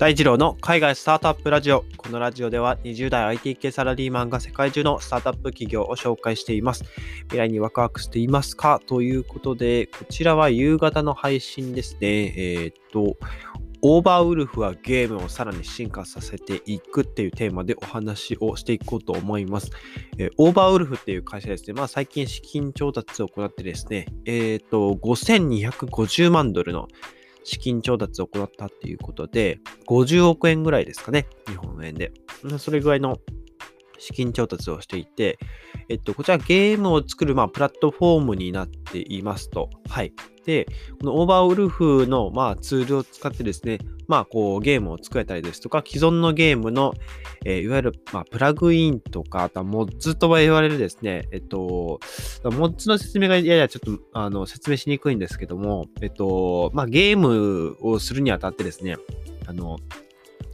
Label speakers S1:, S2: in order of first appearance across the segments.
S1: 大二郎の海外スタートアップラジオ。このラジオでは20代 IT 系サラリーマンが世界中のスタートアップ企業を紹介しています。未来にワクワクしていますかということで、こちらは夕方の配信ですね。えー、っと、オーバーウルフはゲームをさらに進化させていくっていうテーマでお話をしていこうと思います。えー、オーバーウルフっていう会社ですね。まあ最近資金調達を行ってですね、えー、っと、5250万ドルの資金調達を行ったっていうことで、50億円ぐらいですかね、日本円で。それぐらいの資金調達をしていて、えっと、こちらゲームを作る、まあ、プラットフォームになっていますと。はい。で、このオーバーウルフの、まあ、ツールを使ってですね、まあ、こう、ゲームを作れたりですとか、既存のゲームの、えー、いわゆる、まあ、プラグインとか、あとはモッズとは言われるですね、えっと、モッズの説明がややちょっと、あの、説明しにくいんですけども、えっと、まあ、ゲームをするにあたってですね、あの、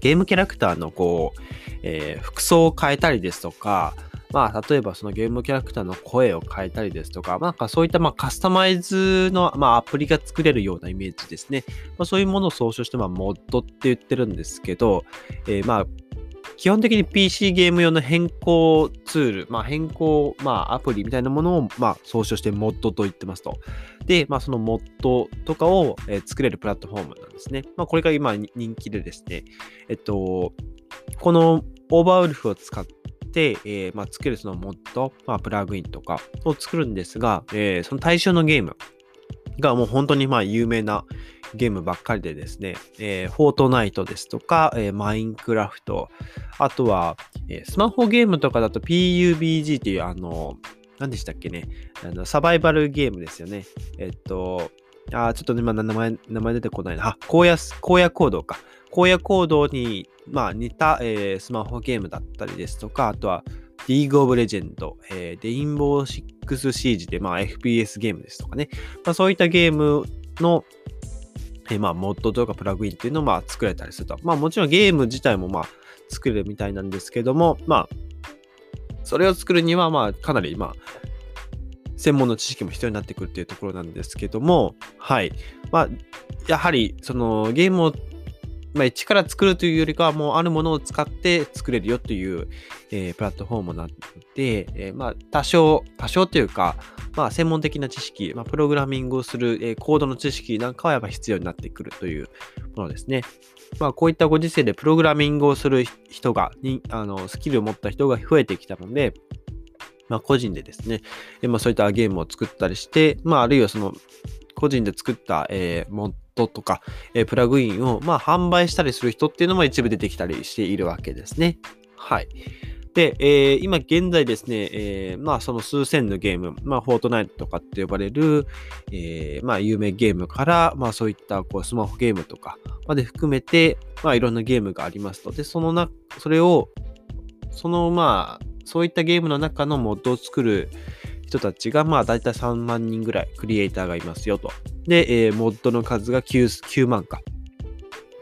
S1: ゲームキャラクターのこう、えー、服装を変えたりですとか、まあ、例えばそのゲームキャラクターの声を変えたりですとか、まあ、そういったまカスタマイズの、ま、アプリが作れるようなイメージですね。まあ、そういうものを総称して、まあ、モッドって言ってるんですけど、えー、まあ、基本的に PC ゲーム用の変更ツール、まあ、変更、まあ、アプリみたいなものを、まあ、総称してモッドと言ってますと。で、まあ、そのモッドとかを、作れるプラットフォームなんですね。まあ、これが今人気でですね、えっと、このオーバーウルフを使ってて、えー、まあ、作るそのモッド、まあ、プラグインとかを作るんですが、えー、その対象のゲームがもう本当にまあ有名なゲームばっかりでですね、えー、フォートナイトですとか、えー、マインクラフト、あとは、えー、スマホゲームとかだと PUBG っていうあの、何でしたっけね、あのサバイバルゲームですよね。えっと、あ、ちょっと今名前、名前出てこないな。あ、荒野、荒野行動か。荒野行動に、まあ、似た、えー、スマホゲームだったりですとか、あとは、リーグオブレジェンド、えー、レインボーシックスシージで、まあ、FPS ゲームですとかね。まあ、そういったゲームの、えー、まあ、モッドとかプラグインっていうのを、まあ、作れたりすると。まあ、もちろんゲーム自体も、まあ、作れるみたいなんですけども、まあ、それを作るには、まあ、かなり、まあ、専門の知識も必要になってくるっていうところなんですけども、はい。まあ、やはり、その、ゲームをまあ、一から作るというよりかは、もうあるものを使って作れるよという、えー、プラットフォームなので、えー、まあ、多少、多少というか、まあ、専門的な知識、まあ、プログラミングをする、えー、コードの知識なんかはやっぱ必要になってくるというものですね。まあ、こういったご時世でプログラミングをする人が、にあのスキルを持った人が増えてきたので、まあ、個人でですね、えまあ、そういったゲームを作ったりして、まあ、あるいはその、個人で作った、えー、モッドとか、えー、プラグインを、まあ、販売したりする人っていうのも一部出てきたりしているわけですね。はい。で、えー、今現在ですね、えー、まあその数千のゲーム、まあフォートナイトとかって呼ばれる、えー、まあ有名ゲームから、まあそういったこうスマホゲームとかまで含めて、まあいろんなゲームがありますと。で、そのな、それを、そのまあ、そういったゲームの中のモッドを作る人たちが、まあ、だいたい3万人ぐらいクリエイターがいますよと。で、えー、モッドの数が 9, 9万か。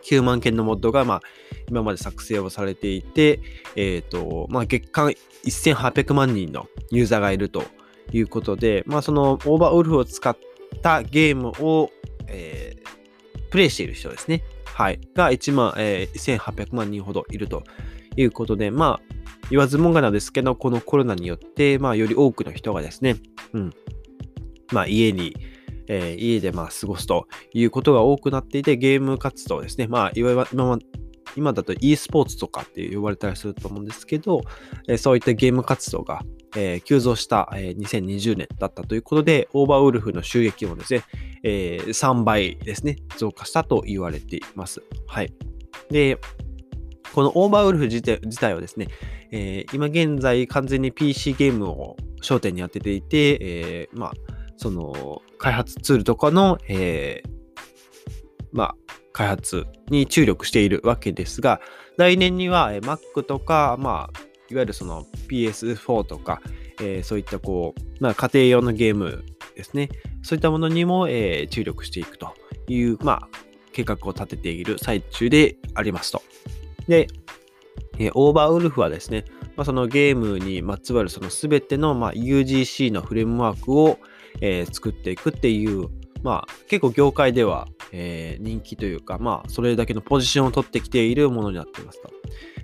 S1: 9万件のモッドが、まあ、今まで作成をされていて、えっ、ー、と、まあ、月間1800万人のユーザーがいるということで、まあ、そのオーバーウルフを使ったゲームを、えー、プレイしている人ですね。はい。が1万、えー、1800万人ほどいるということで、まあ、言わずもがなですけど、このコロナによって、まあ、より多くの人がですね、うん、まあ、家に、えー、家でまあ過ごすということが多くなっていて、ゲーム活動ですね。まあ、いわゆる今だと e スポーツとかって呼ばれたりすると思うんですけど、えー、そういったゲーム活動が、えー、急増した、えー、2020年だったということで、オーバーウルフの収益もですね、えー、3倍ですね、増加したと言われています。はい。で、このオーバーウルフ自体はですね、えー、今現在完全に PC ゲームを焦点に当てていて、えー、まあ、その開発ツールとかの、えー、まあ、開発に注力しているわけですが、来年には Mac とか、まあ、いわゆるその PS4 とか、えー、そういったこう、まあ、家庭用のゲームですね。そういったものにも、えー、注力していくという、まあ、計画を立てている最中でありますと。で、えー、オーバーウルフはですね、まあ、そのゲームにまつわるその全ての、まあ、UGC のフレームワークを、えー、作っていくっていう、まあ、結構業界では、えー、人気というか、まあ、それだけのポジションを取ってきているものになっていますと。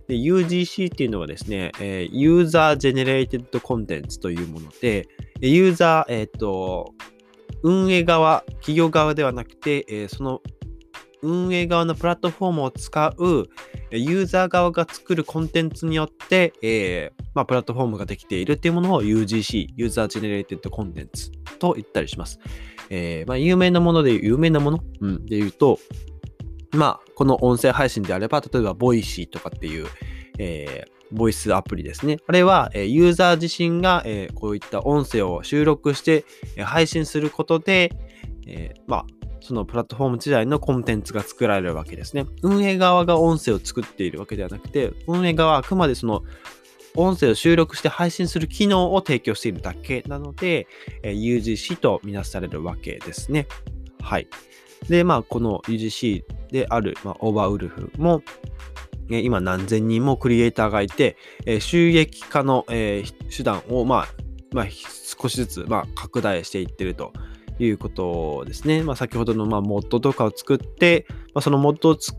S1: で、UGC っていうのはですね、えー、 user generated content というもので、ユーザー、えっ、ー、と、運営側、企業側ではなくて、えー、その運営側のプラットフォームを使うユーザー側が作るコンテンツによって、えー、まあ、プラットフォームができているっていうものを UGC、 user generated content と言ったりします。えー、まあ、有名なもので、有名なもの、うん、で言うと、まあ、この音声配信であれば、例えば、 Voicy とかっていう、えー、ボイスアプリですね。あれは、えユーザー自身が、えこういった音声を収録して、え配信することで、えまあ、そのプラットフォーム自体のコンテンツが作られるわけですね。運営側が音声を作っているわけではなくて、運営側はあくまでその音声を収録して配信する機能を提供しているだけなので、UGC とみなされるわけですね。はい。で、まあ、この UGC である、まあ、オーバーウルフも、今何千人もクリエイターがいて、収益化の、手段を、まあ、まあ、少しずつ、まあ、拡大していってるということですね。まあ、先ほどの、まあ、モッドとかを作って、まあ、そのモッドを使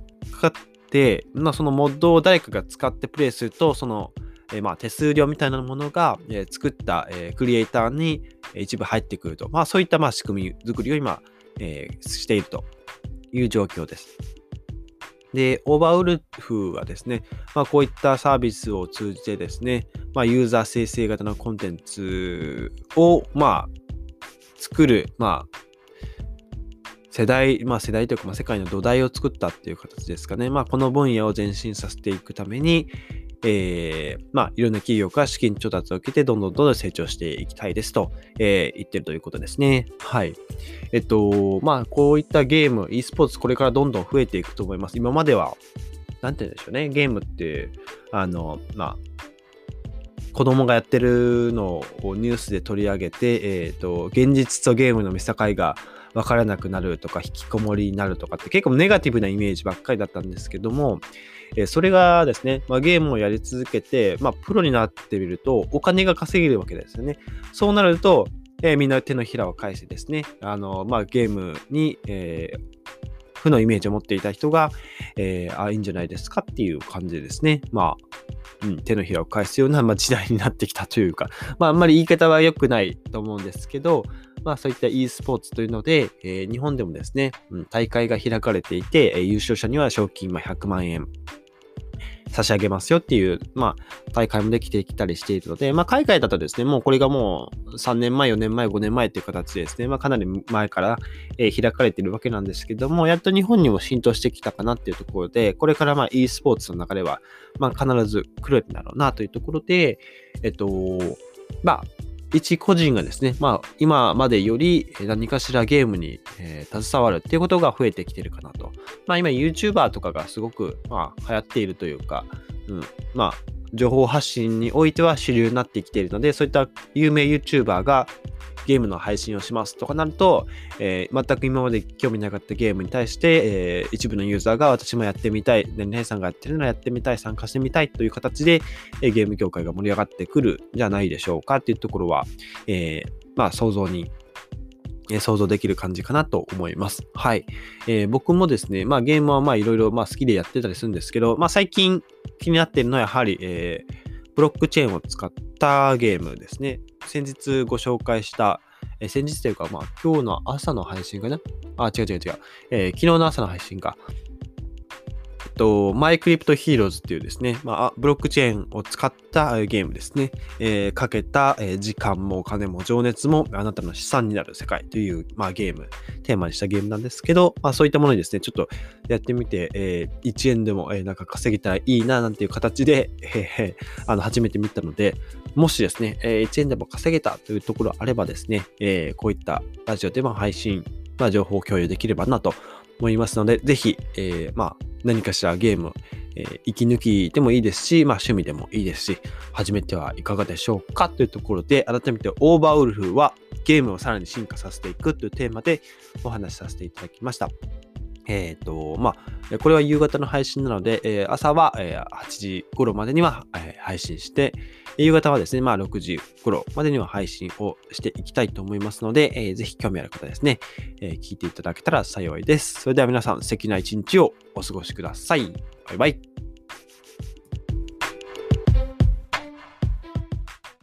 S1: って、まあ、そのモッドを誰かが使ってプレイすると、その、え、まあ手数料みたいなものが、え、作った、え、クリエイターに一部入ってくると。まあ、そういったまあ仕組み作りを今、えー、しているという状況です。で、オーバーウルフはですね、まあ、こういったサービスを通じてですね、まあ、ユーザー生成型のコンテンツを、まあ、作る、まあ、世代、まあ世代というか、まあ、世界の土台を作ったっていう形ですかね。まあこの分野を前進させていくために、えー、まあいろんな企業から資金調達を受けてどんどんどんどん成長していきたいですと、えー、言ってるということですね。はい。えっと、まあこういったゲーム、e スポーツこれからどんどん増えていくと思います。今までは、なんて言うんでしょうね。ゲームって、あの、まあ、子供がやってるのをニュースで取り上げて、えっ、ー、と、現実とゲームの見境が分からなくなるとか、引きこもりになるとかって結構ネガティブなイメージばっかりだったんですけども、えー、それがですね、まあ、ゲームをやり続けて、まあ、プロになってみると、お金が稼げるわけですよね。そうなると、えー、みんな手のひらを返してですね、あの、まあ、ゲームに、えー、負のイメージを持っていた人が、えー、あ、いいんじゃないですかっていう感じでですね。まあ、うん、手のひらを返すような、まあ、時代になってきたというか、まあ、あんまり言い方は良くないと思うんですけど、まあ、そういった e スポーツというので、えー、日本でもですね、うん、大会が開かれていて、えー、優勝者には賞金100万円、差し上げますよっていう、まあ、大会もできてきたりしているので、まあ、海外だとですね、もうこれがもう3年前、4年前、5年前っていう形でですね、まあ、かなり前から、えー、開かれているわけなんですけども、やっと日本にも浸透してきたかなっていうところで、これからまあ e スポーツの流れは、まあ、必ず来るんだろうなというところで、えっと、まあ、一個人がですね、まあ、今までより何かしらゲームに、えー、携わるっていうことが増えてきてるかなと。まあ、今 YouTuber とかがすごく、まあ、流行っているというか、うん、まあ、情報発信においては主流になってきているので、そういった有名 YouTuber がゲームの配信をしますとかなると、えー、全く今まで興味なかったゲームに対して、えー、一部のユーザーが私もやってみたい、何々さんがやってるのやってみたい、参加してみたいという形で、えー、ゲーム業界が盛り上がってくるんじゃないでしょうかっていうところは、えまあ想像に想像できる感じかなと思います。はい。えー、僕もですね、まあゲームはまあいろいろま好きでやってたりするんですけど、まあ最近気になってるのはやはり、えー、ブロックチェーンを使ったゲームですね。先日ご紹介した、えー、先日というか、まあ今日の朝の配信かな？あ、違う違う違う。えー、昨日の朝の配信か。と、マイクリプトヒーローズっていうですね、まあ、ブロックチェーンを使ったゲームですね、えー、かけた、時間もお金も情熱もあなたの資産になる世界という、まあ、ゲーム、テーマにしたゲームなんですけど、まあ、そういったものにですね、ちょっとやってみて、えー、1円でも、えー、なんか稼げたらいいななんていう形で、えー、あの始めてみたので、もしですね、えー、1円でも稼げたというところあればですね、えー、こういったラジオでも配信、まあ、情報を共有できればなと思いますので、ぜひ、えー、まあ、何かしらゲーム、えー、息抜きでもいいですし、まあ趣味でもいいですし、始めてはいかがでしょうか？というところで、改めてオーバーウルフはゲームをさらに進化させていくというテーマでお話しさせていただきました。えっ、と、まあ、これは夕方の配信なので、えー朝は、えー8時頃までには、え配信して、夕方はですね、まあ6時頃までには配信をしていきたいと思いますので、えーぜひ興味ある方ですね、え聞いていただけたら幸いです。それでは皆さん、素敵な一日をお過ごしください。バイバイ。